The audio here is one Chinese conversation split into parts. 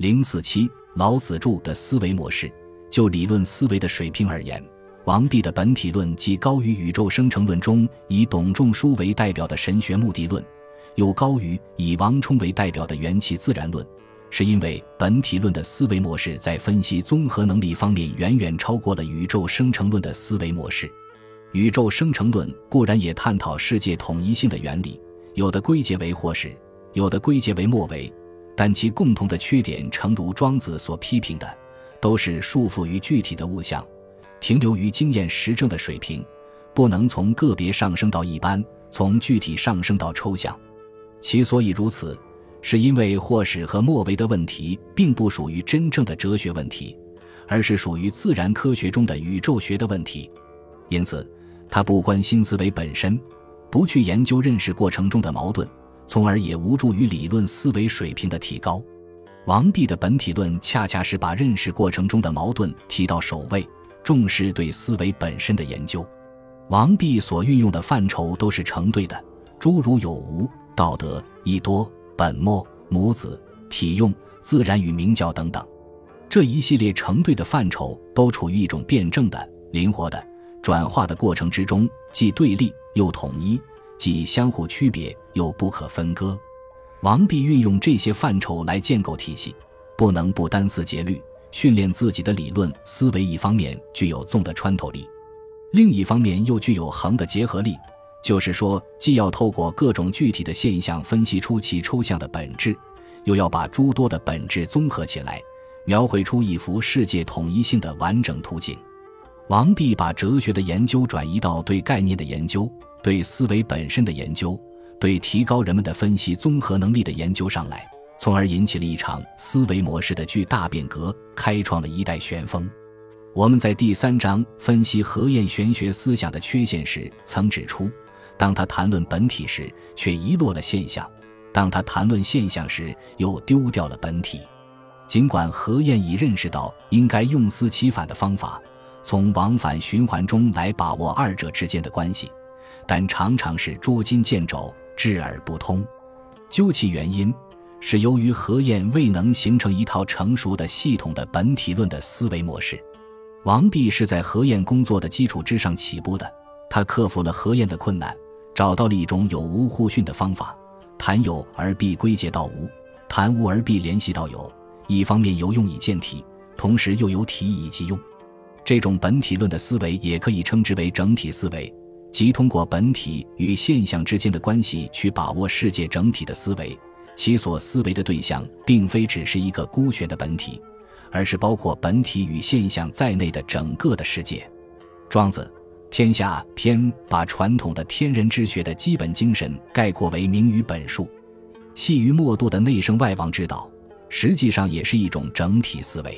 零四七，老子著的思维模式。就理论思维的水平而言，王弼的本体论既高于宇宙生成论中以董仲舒为代表的神学目的论，又高于以王充为代表的元气自然论。是因为本体论的思维模式在分析综合能力方面远远超过了宇宙生成论的思维模式。宇宙生成论固然也探讨世界统一性的原理，有的归结为或是，有的归结为末尾，但其共同的缺点，诚如庄子所批评的，都是束缚于具体的物象，停留于经验实证的水平，不能从个别上升到一般，从具体上升到抽象。其所以如此。是因为或始和末为的问题并不属于真正的哲学问题，而是属于自然科学中的宇宙学的问题，因此他不关心思维本身，不去研究认识过程中的矛盾，从而也无助于理论思维水平的提高。王弼的本体论恰恰是把认识过程中的矛盾提到首位，重视对思维本身的研究。王弼所运用的范畴都是成对的，诸如有无、道德、义多。本末、母子、体用、自然与明教等等，这一系列成对的范畴都处于一种辩证的、灵活的转化的过程之中，既对立又统一，既相互区别又不可分割。王弼运用这些范畴来建构体系，不能不单思竭虑，训练自己的理论思维。一方面具有纵的穿透力，另一方面又具有横的结合力。就是说，既要透过各种具体的现象分析出其抽象的本质，又要把诸多的本质综合起来，描绘出一幅世界统一性的完整图景。王弼把哲学的研究转移到对概念的研究、对思维本身的研究、对提高人们的分析综合能力的研究上来，从而引起了一场思维模式的巨大变革，开创了一代旋风。我们在第三章分析何晏玄学思想的缺陷时，曾指出。当他谈论本体时，却遗落了现象；当他谈论现象时，又丢掉了本体。尽管何晏已认识到应该用思其反的方法，从往返循环中来把握二者之间的关系，但常常是捉襟见肘、智而不通。究其原因，是由于何晏未能形成一套成熟的系统的本体论的思维模式。王弼是在何晏工作的基础之上起步的，他克服了何晏的困难。找到了一种有无互训的方法，谈有而必归结到无，谈无而必联系到有。一方面有用以见体，同时又有体以及用。这种本体论的思维也可以称之为整体思维，即通过本体与现象之间的关系去把握世界整体的思维。其所思维的对象，并非只是一个孤悬的本体，而是包括本体与现象在内的整个的世界。庄子。天下篇把传统的天人之学的基本精神概括为明于本数，细于末度的内圣外王之道，实际上也是一种整体思维。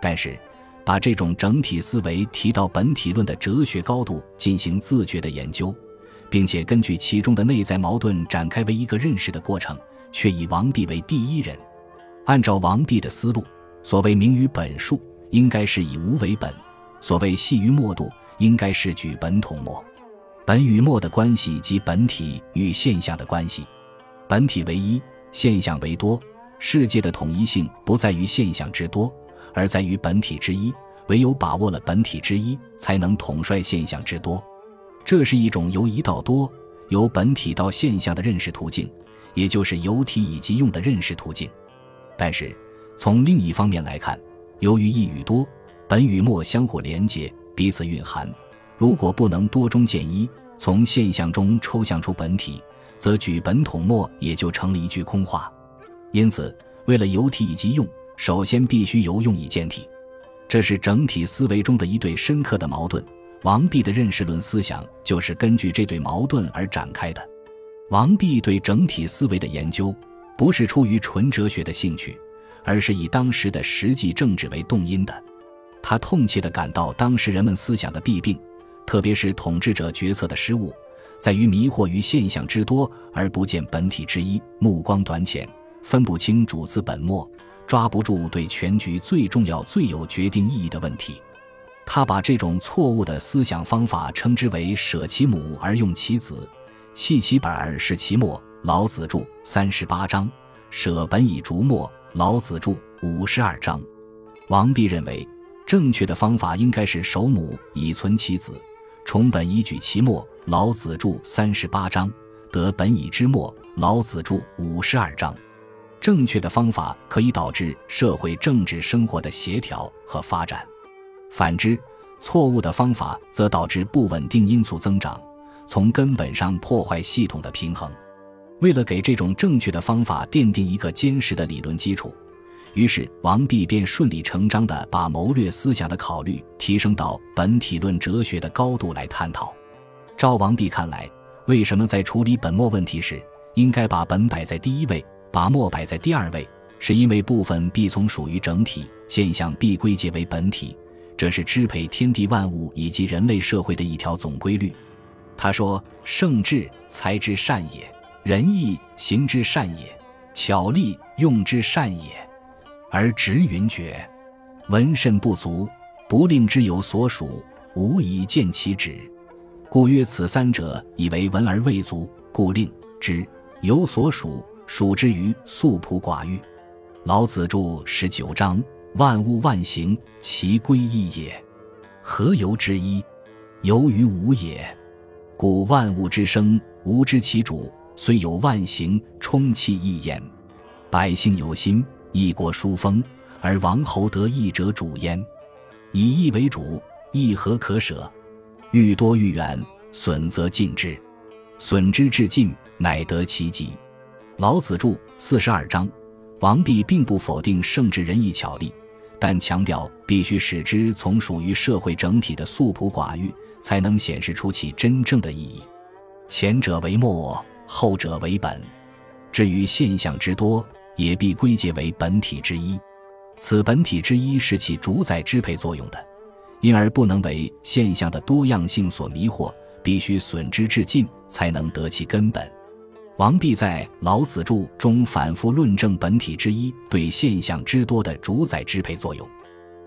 但是，把这种整体思维提到本体论的哲学高度进行自觉的研究，并且根据其中的内在矛盾展开为一个认识的过程，却以王弼为第一人。按照王弼的思路，所谓明于本数，应该是以无为本；所谓细于末度。应该是举本统末，本与末的关系及本体与现象的关系。本体为一，现象为多。世界的统一性不在于现象之多，而在于本体之一。唯有把握了本体之一，才能统帅现象之多。这是一种由一到多、由本体到现象的认识途径，也就是由体以及用的认识途径。但是，从另一方面来看，由于一与多、本与末相互连接。彼此蕴含，如果不能多中见一，从现象中抽象出本体，则举本统末也就成了一句空话。因此，为了由体以及用，首先必须由用以见体，这是整体思维中的一对深刻的矛盾。王弼的认识论思想就是根据这对矛盾而展开的。王弼对整体思维的研究，不是出于纯哲学的兴趣，而是以当时的实际政治为动因的。他痛切地感到当时人们思想的弊病，特别是统治者决策的失误，在于迷惑于现象之多而不见本体之一，目光短浅，分不清主次本末，抓不住对全局最重要、最有决定意义的问题。他把这种错误的思想方法称之为“舍其母而用其子，弃其本而事其末”。老子著三十八章：舍本以逐末，老子著五十二章。王弼认为，正确的方法应该是守母以存其子，重本以举其末。老子著三十八章，得本以知末。老子著五十二章。正确的方法可以导致社会政治生活的协调和发展，反之，错误的方法则导致不稳定因素增长，从根本上破坏系统的平衡。为了给这种正确的方法奠定一个坚实的理论基础，于是王弼便顺理成章地把谋略思想的考虑提升到本体论哲学的高度来探讨。照王弼看来，为什么在处理本末问题时，应该把本摆在第一位，把末摆在第二位？是因为部分必从属于整体，现象必归结为本体，这是支配天地万物以及人类社会的一条总规律。他说：“圣智才之善也。”仁义行之善也，巧力用之善也，而直云绝，文甚不足，不令之有所属，无以见其旨。故曰：此三者，以为文而未足，故令之有所属，属之于素朴寡欲。老子著十九章：万物万行，其归一也。何由之一？由于无也。故万物之生，无知其主。虽有万行，充气一焉。百姓有心，一国殊风，而王侯得义者主焉。以义为主，义何可舍？欲多欲远，损则尽之。损之至尽，乃得其极。老子著四十二章。王弼并不否定圣智仁义巧力，但强调必须使之从属于社会整体的素朴寡欲，才能显示出其真正的意义。前者为末。后者为本，至于现象之多，也必归结为本体之一。此本体之一是起主宰支配作用的，因而不能为现象的多样性所迷惑，必须损之至尽，才能得其根本。王弼在《老子著》中反复论证本体之一对现象之多的主宰支配作用。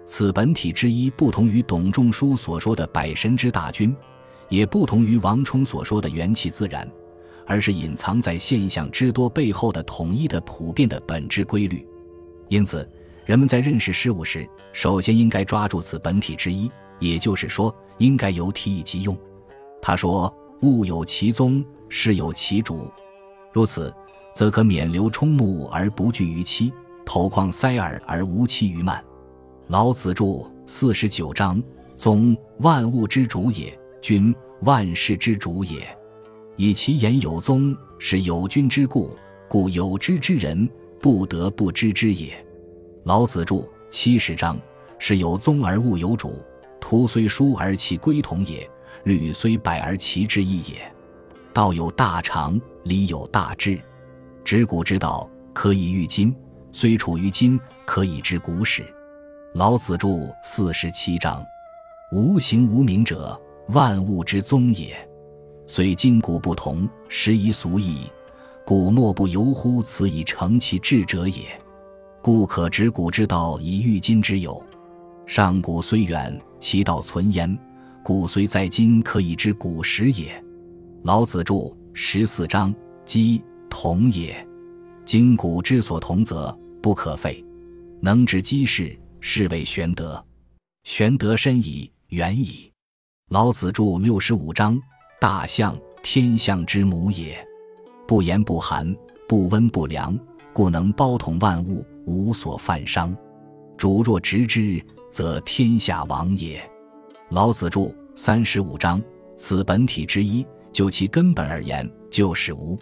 此本体之一不同于董仲舒所说的百神之大军，也不同于王充所说的元气自然。而是隐藏在现象之多背后的统一的普遍的本质规律，因此，人们在认识事物时，首先应该抓住此本体之一，也就是说，应该由体以及用。他说：“物有其宗，事有其主。如此，则可免流冲目而不惧于期，投旷塞耳而无期于慢。”老子著四十九章：宗，万物之主也；君，万事之主也。以其言有宗，是有君之故，故有知之人不得不知之也。老子著七十章：是有宗而物有主，图虽疏而其归同也，律虽百而其志异也。道有大常，理有大智。执古之道，可以御今；虽处于今，可以知古始。老子著四十七章：无形无名者，万物之宗也。虽今古不同，时宜俗矣。故莫不由乎此以成其志者也。故可执古之道以御今之有。上古虽远，其道存焉；古虽在今，可以知古时也。老子著十四章：鸡同也。今古之所同，则不可废。能知鸡事，是谓玄德。玄德深矣，远矣。老子著六十五章。大象，天象之母也。不严不寒，不温不凉，故能包统万物，无所犯伤。主若执之，则天下亡也。老子著三十五章。此本体之一，就其根本而言，就是无。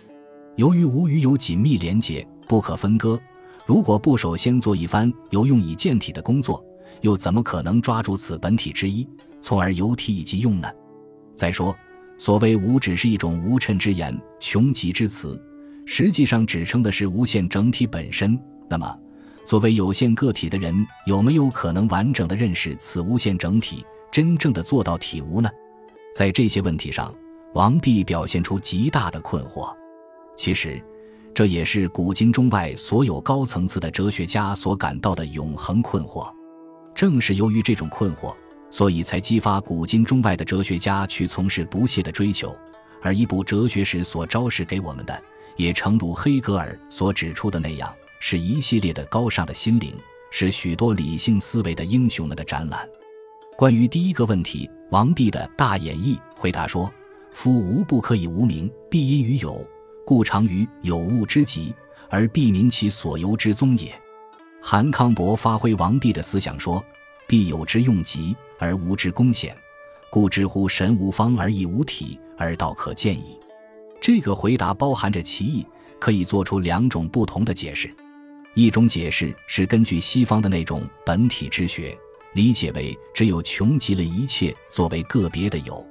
由于无与有紧密连结，不可分割。如果不首先做一番由用以见体的工作，又怎么可能抓住此本体之一，从而由体以及用呢？再说。所谓无，只是一种无称之言、穷极之词，实际上指称的是无限整体本身。那么，作为有限个体的人，有没有可能完整的认识此无限整体，真正的做到体无呢？在这些问题上，王弼表现出极大的困惑。其实，这也是古今中外所有高层次的哲学家所感到的永恒困惑。正是由于这种困惑。所以才激发古今中外的哲学家去从事不懈的追求，而一部哲学史所昭示给我们的，也诚如黑格尔所指出的那样，是一系列的高尚的心灵，是许多理性思维的英雄们的展览。关于第一个问题，王弼的大演义回答说：“夫无不可以无名，必因于有，故常于有物之极，而必明其所由之宗也。”韩康伯发挥王弼的思想说：“必有之用极，而无之功显，故知乎神无方而亦无体，而道可见矣。”这个回答包含着歧义，可以做出两种不同的解释。一种解释是根据西方的那种本体之学。理解为只有穷极了一切作为个别的有，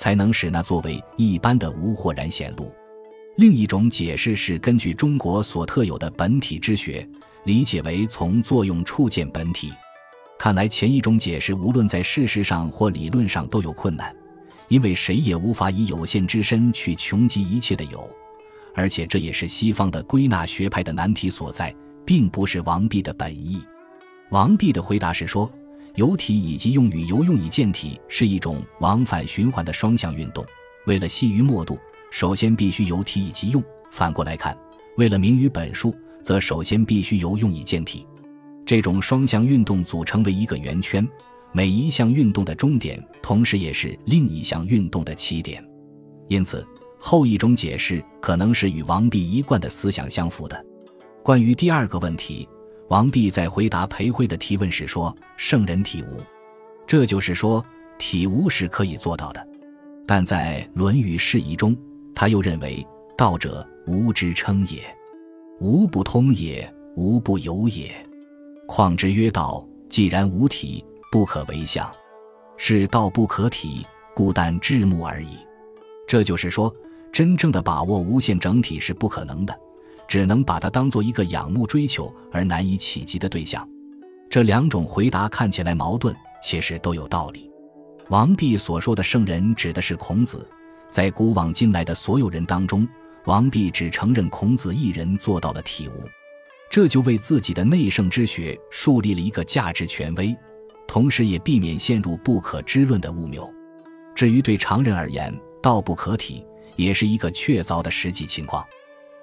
才能使那作为一般的无豁然显露。另一种解释是根据中国所特有的本体之学，理解为从作用处见本体。看来前一种解释无论在事实上或理论上都有困难，因为谁也无法以有限之身去穷极一切的有，而且这也是西方的归纳学派的难题所在，并不是王弼的本意。王弼的回答是说。有体以及用与游用以见体是一种往返循环的双向运动。为了细于末度，首先必须有体以及用；反过来看，为了明于本数，则首先必须由用以见体。这种双向运动组成为一个圆圈，每一项运动的终点，同时也是另一项运动的起点。因此，后一种解释可能是与王弼一贯的思想相符的。关于第二个问题。王弼在回答裴辉的提问时说：“圣人体无，这就是说体无是可以做到的。但在《论语释疑》中，他又认为道者无之称也，无不通也，无不有也。况之曰道，既然无体，不可为相，是道不可体，故但至目而已。这就是说，真正的把握无限整体是不可能的。”只能把它当做一个仰慕、追求而难以企及的对象。这两种回答看起来矛盾，其实都有道理。王弼所说的圣人指的是孔子，在古往今来的所有人当中，王弼只承认孔子一人做到了体悟，这就为自己的内圣之学树立了一个价值权威，同时也避免陷入不可知论的误谬。至于对常人而言，道不可体，也是一个确凿的实际情况。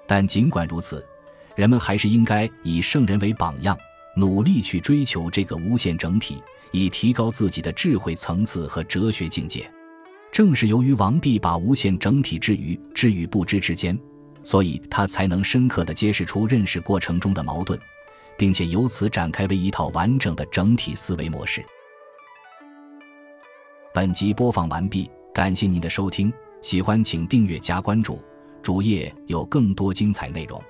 但尽管如此，人们还是应该以圣人为榜样，努力去追求这个无限整体，以提高自己的智慧层次和哲学境界。正是由于王弼把无限整体置于知与不知之间，所以他才能深刻地揭示出认识过程中的矛盾，并且由此展开为一套完整的整体思维模式。本集播放完毕，感谢您的收听，喜欢请订阅加关注。主页有更多精彩内容。